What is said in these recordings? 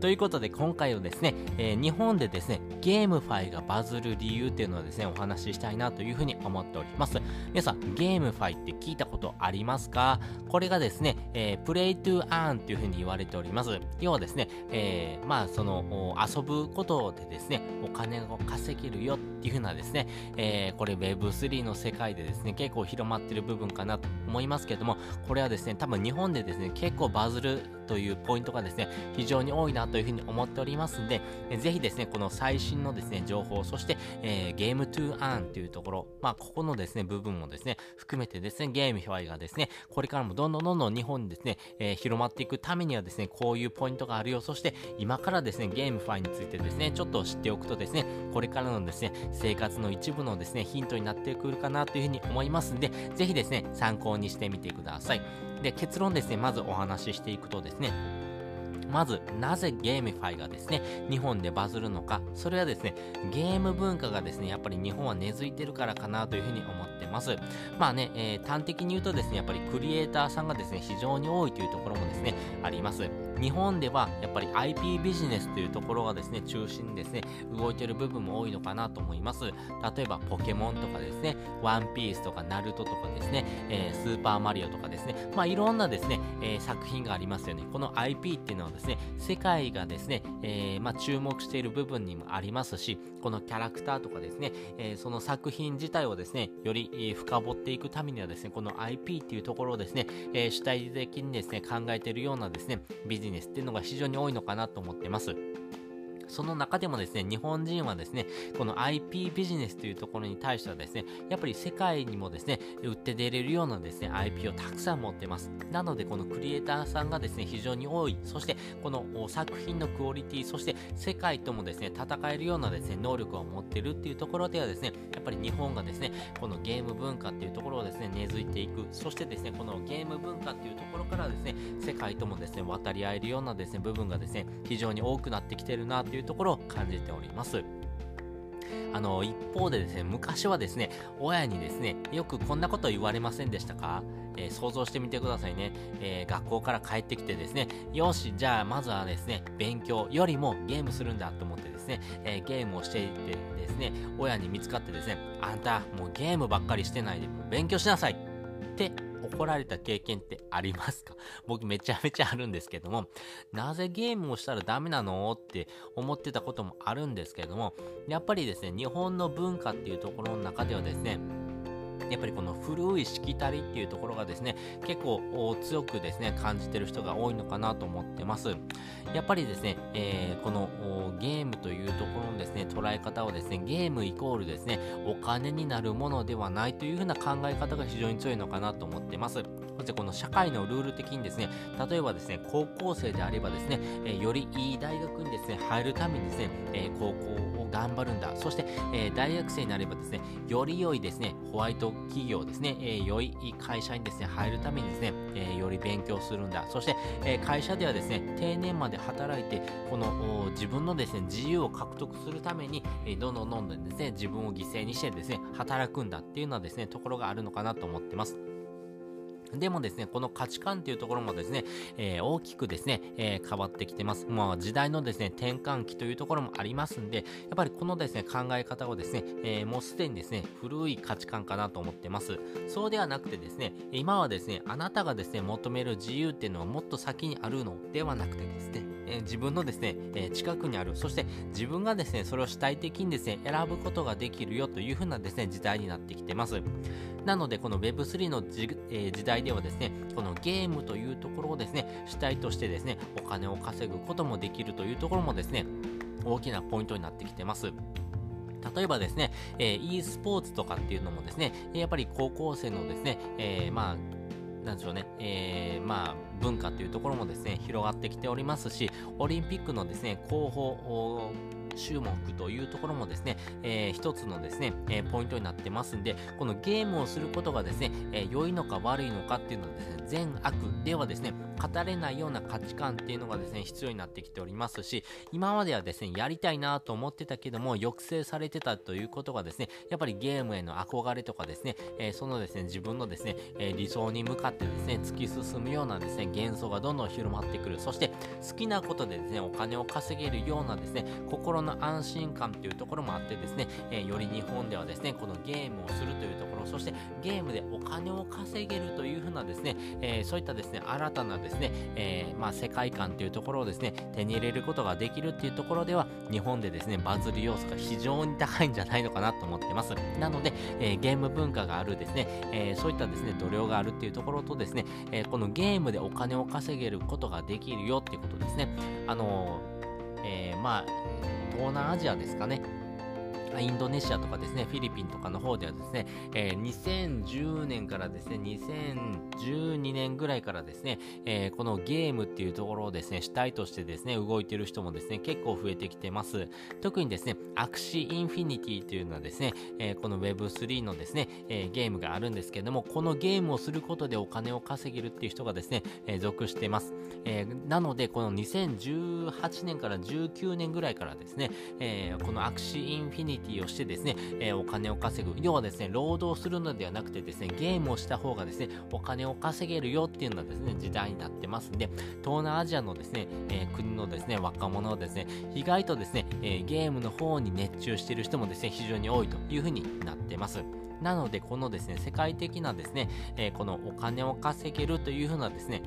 ということで今回はですね、えー、日本でですね、ゲームファイがバズる理由っていうのをですね、お話ししたいなというふうに思っております。皆さん、ゲームファイって聞いたことありますか？これがですね、えー、 Play to Earn っていうふうに言われております。要はですね、えー、まあ、その、遊ぶことでですね、お金を稼げるよっていうふうなですね、えー、これ Web3 の世界でですね、結構広まってる部分かなと思いますけども、これはですね、多分日本でですね、結構バズるというポイントがですね、非常に多いなというふうに思っておりますんで、えぜひですね、この最新のですね、情報、そして、えー、 Game to Earn というところ、まあ、ここのですね、部分をですね、含めてですね、 GameFi がですね、これからもどんどんどんどん日本にですね、えー、広まっていくためにはですね、こういうポイントがあるよ。そして、今からですね、 GameFi についてですね、ちょっと知っておくとですね、これからのですね、生活の一部のですね、ヒントになってくるかなというふうに思いますんで、ぜひですね、参考にしてみてください。で、結論ですね、まずお話ししていくとですね、まず、なぜゲームファイがですね、日本でバズるのか、それはですね、ゲーム文化がですね、やっぱり日本は根付いてるからかなというふうに思ってます。まあね、えー、端的に言うとですね、やっぱりクリエイターさんがですね、非常に多いというところもですね、あります。日本ではやっぱり IP ビジネスというところがですね、中心にですね、動いてる部分も多いのかなと思います。例えばポケモンとかですね、ワンピースとかナルトとかですね、えー、スーパーマリオとかですね、まあいろんなですね、えー、作品がありますよね。この IP っていうのはですね、世界がですね、えー、まあ注目している部分にもありますし、このキャラクターとかですね、えその作品自体をですね、より、深掘っていくためにはですね、この IP っていうところをですね、え主体的にですね、考えているようなですね、ビジネスっていうのが非常に多いのかなと思ってます。その中でもですね、日本人はですね、この IP ビジネスというところに対してはですね、やっぱり世界にもですね、売って出れるようなですね、IP をたくさん持ってます。なので、このクリエイターさんがですね、非常に多い。そして、この作品のクオリティ、そして世界ともですね、戦えるようなですね、能力を持ってるっていうところではですね、やっぱり日本がですね、このゲーム文化っていうところをですね、根付いていく。そしてですね、このゲーム文化っていうところからですね、世界ともですね、渡り合えるようなですね、部分がですね、非常に多くなってきてるなというところを感じております。あの、一方でですね、昔はですね、親にですね、よくこんなこと言われませんでしたか？えー、想像してみてくださいね。えー、学校から帰ってきてですね、よし、じゃあまずはですね、勉強よりもゲームするんだと思ってですね、えー、ゲームをしていてですね、親に見つかってですね、あんた、もうゲームばっかりしてないで、勉強しなさいって怒られた経験ってありますか？僕めちゃめちゃあるんですけども、なぜゲームをしたらダメなの？って思ってたこともあるんですけども、やっぱりですね、日本の文化っていうところの中ではですね、やっぱりこの古いしきたりっていうところがですね、結構強くですね、感じてる人が多いのかなと思ってます。やっぱりですね、えー、このゲームというところのですね、捉え方をですね、ゲームイコールですね、お金になるものではないというふうな考え方が非常に強いのかなと思ってます。そしてこの社会のルール的にですね、例えばですね、高校生であればですね、え、よりいい大学にですね、入るためにですね、えー、高校を頑張るんだ。そして、えー、大学生になればですね、より良いですね、ホワイト企業ですね、えー、良い会社にですね、入るためにですね、えー、より勉強するんだ。そして、えー、会社ではですね、定年まで働いて、この自分のですね、自由を獲得するために、えどんどんどんどんですね、自分を犠牲にしてですね、働くんだっていうのはですね、ところがあるのかなと思ってます。でもですね、この価値観っていうところもですね、えー、大きくですね、えー、変わってきてます。まあ、時代のですね、転換期というところもありますんで、やっぱりこのですね、考え方をですね、えー、もうすでにですね、古い価値観かなと思ってます。そうではなくてですね、今はですね、あなたがですね、求める自由っていうのはもっと先にあるのではなくてですね、え自分のですね、え近くにある、そして自分がですね、それを主体的にですね、選ぶことができるよというふうなですね、時代になってきてます。なので、この Web3 のじ、え時代ではですね、このゲームというところをですね、主体としてですね、お金を稼ぐこともできるというところもですね、大きなポイントになってきてます。例えばですね、えー、e スポーツとかっていうのもですね、やっぱり高校生のですね、えー、まあ、なんでしょうね、えー、まあ、文化というところもですね、広がってきておりますし、オリンピックのですね、広報、注目というところもですね、えー、一つのですね、えー、ポイントになってますんで、このゲームをすることがですね、えー、良いのか悪いのかっていうのはですね、善悪ではですね、語れないような価値観っていうのがですね、必要になってきておりますし、今まではですね、やりたいなと思ってたけども、抑制されてたということがですね、やっぱりゲームへの憧れとかですね、えー、そのですね、自分のですね、えー、理想に向かってですね、突き進むようなですね、幻想がどんどん広まってくる。そして、好きなことでですね、お金を稼げるようなですね、心の安心感というところもあってですね、えー、より日本ではですね、このゲームをするというところ、そしてゲームでお金を稼げるというふうなですね、え、そういったですね、新たなですね、ですねえー、まあ、世界観というところをですね、手に入れることができるっていうところでは、日本でですね、バズる要素が非常に高いんじゃないのかなと思ってます。なので、えゲーム文化があるですね、えそういったですね、度量があるっていうところとですね、えこのゲームでお金を稼げることができるよっていうことですね。あのえまあ、東南アジアですかね。インドネシアとかですね、フィリピンとかの方ではですね、えー、2010年からですね、2012年ぐらいからですね、えー、このゲームっていうところをですね、主体としてですね、動いてる人もですね、結構増えてきてます。特にですね、 Axie Infinity というのはですね、えー、この Web3 のですね、えゲームがあるんですけども、このゲームをすることでお金を稼げるっていう人がですね、え続出してます。えなので、この2018年から19年ぐらいからですね、えこの Axie Infinity をしてですね、えー、お金を稼ぐ。要はですね、労働するのではなくてですね、ゲームをした方がですね、お金を稼げるよっていうのはですね、時代になってますんで、東南アジアのですね、えー、国のですね、若者はですね、意外とですね、えー、ゲームの方に熱中している人もですね、非常に多いというふうになってます。なので、このですね、世界的なですね、えこのお金を稼げるというふうなですね、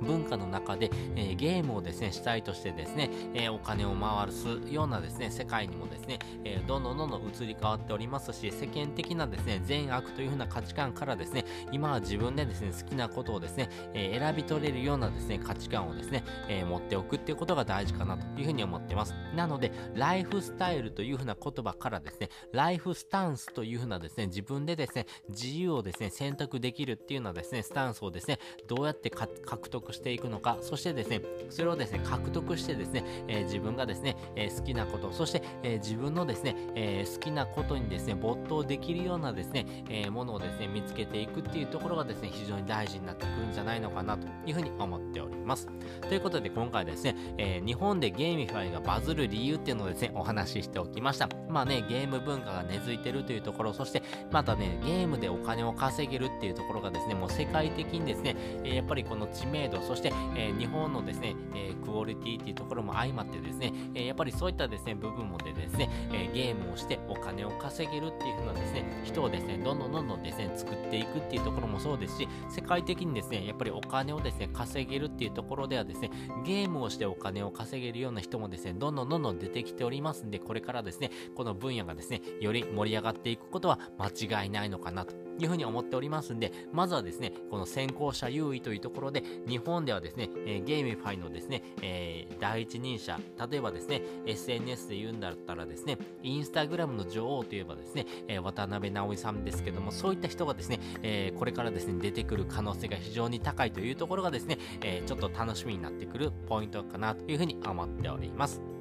文化の中で、えー、ゲームをですね、主体としてですね、えー、お金を回すようなですね、世界にもですね、えー、どんどんどんどん移り変わっておりますし、世間的なですね、善悪というふうな価値観からですね、今は自分でですね、好きなことをですね、え選び取れるようなですね、価値観をですね、え持っておくっていうことが大事かなというふうに思ってます。なので、ライフスタイルというふうな言葉からですね、ライフスタンスというふうなですね、自分でですね、自由をですね、選択できるっていうようなですね、スタンスをですね、どうやって獲得していくのか、そしてですね、それをですね、獲得してですね、えー、自分がですね、えー、好きなこと、そして、えー、自分のですね、え好きなことにですね、没頭できるようなですね、えものをですね、見つけていくっていうところがですね、非常に大事になってくるんじゃないのかなというふうに思っております。ということで今回ですね、え日本で GameFi がバズる理由っていうのをですね、お話ししておきました。まあね、ゲーム文化が根付いてるというところ、そしてまたね、ゲームでお金を稼げるっていうところがですね、もう世界的にですね、えやっぱりこの知名度、そして、え、日本のですね、え、クオリティっていうところも相まってですね、え、やっぱりそういったですね、部分もでですね、えゲームをしてお金を稼げるっていう風なですね、人をですね、どんどんどんどんですね、作っていくっていうところもそうですし、世界的にですね、やっぱりお金をですね、稼げるっていうところではですね、ゲームをしてお金を稼げるような人もですね、どんどんどんどん出てきておりますんで、これからですね、この分野がですね、より盛り上がっていくことは間違いないのかなと。いうふうに思っておりますんで、まずはですね、この先行者優位というところで、日本ではですね、えー、 GameFi のですね、えー、第一人者、例えばですね、SNS で言うんだったらですね、インスタグラムの女王といえばですね、えー、渡辺直美さんですけども、そういった人がですね、えこれからですね、出てくる可能性が非常に高いというところがですね、えちょっと楽しみになってくるポイントかなというふうに思っております。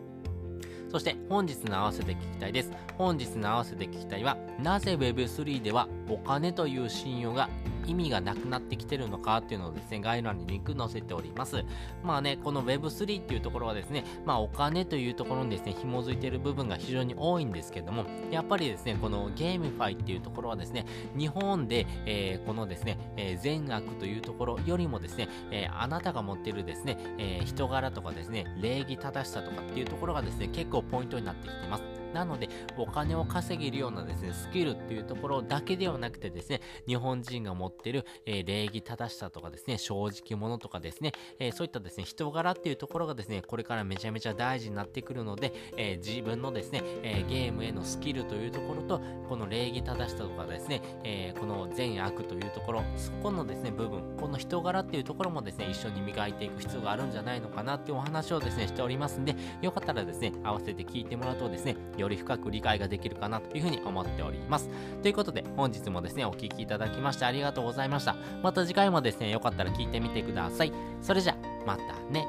そして本日の合わせて聞きたいです。本日の合わせて聞きたいは、なぜ Web3 ではお金という信用が意味がなくなってきてるのかっていうのをですね、概要欄にリンク載せております。まあね、この Web3 っていうところはですね、まあお金というところにですね、紐づいている部分が非常に多いんですけども、やっぱりですね、このゲームファイっていうところはですね、日本で、えー、このですね、えー、善悪というところよりもですね、えー、あなたが持ってるですね、え人柄とかですね、礼儀正しさとかっていうところがですね、結構ポイントになってきてます。なので、お金を稼げるようなですね、スキルっていうところだけではなくてですね、日本人が持ってる、えー、礼儀正しさとかですね、正直者とかですね、えー、そういったですね、人柄っていうところがですね、これからめちゃめちゃ大事になってくるので、えー、自分のですね、えゲームへのスキルというところと、この礼儀正しさとかですね、えこの善悪というところ、そこのですね、部分、この人柄っていうところもですね、一緒に磨いていく必要があるんじゃないのかなっていうお話をですね、しておりますんで、よかったらですね、合わせて聞いてもらうとですね、より深く理解ができるかなというふうに思っております。ということで、本日もですね、お聴きいただきましてありがとうございました。また次回もですね、よかったら聞いてみてください。それじゃ、またね。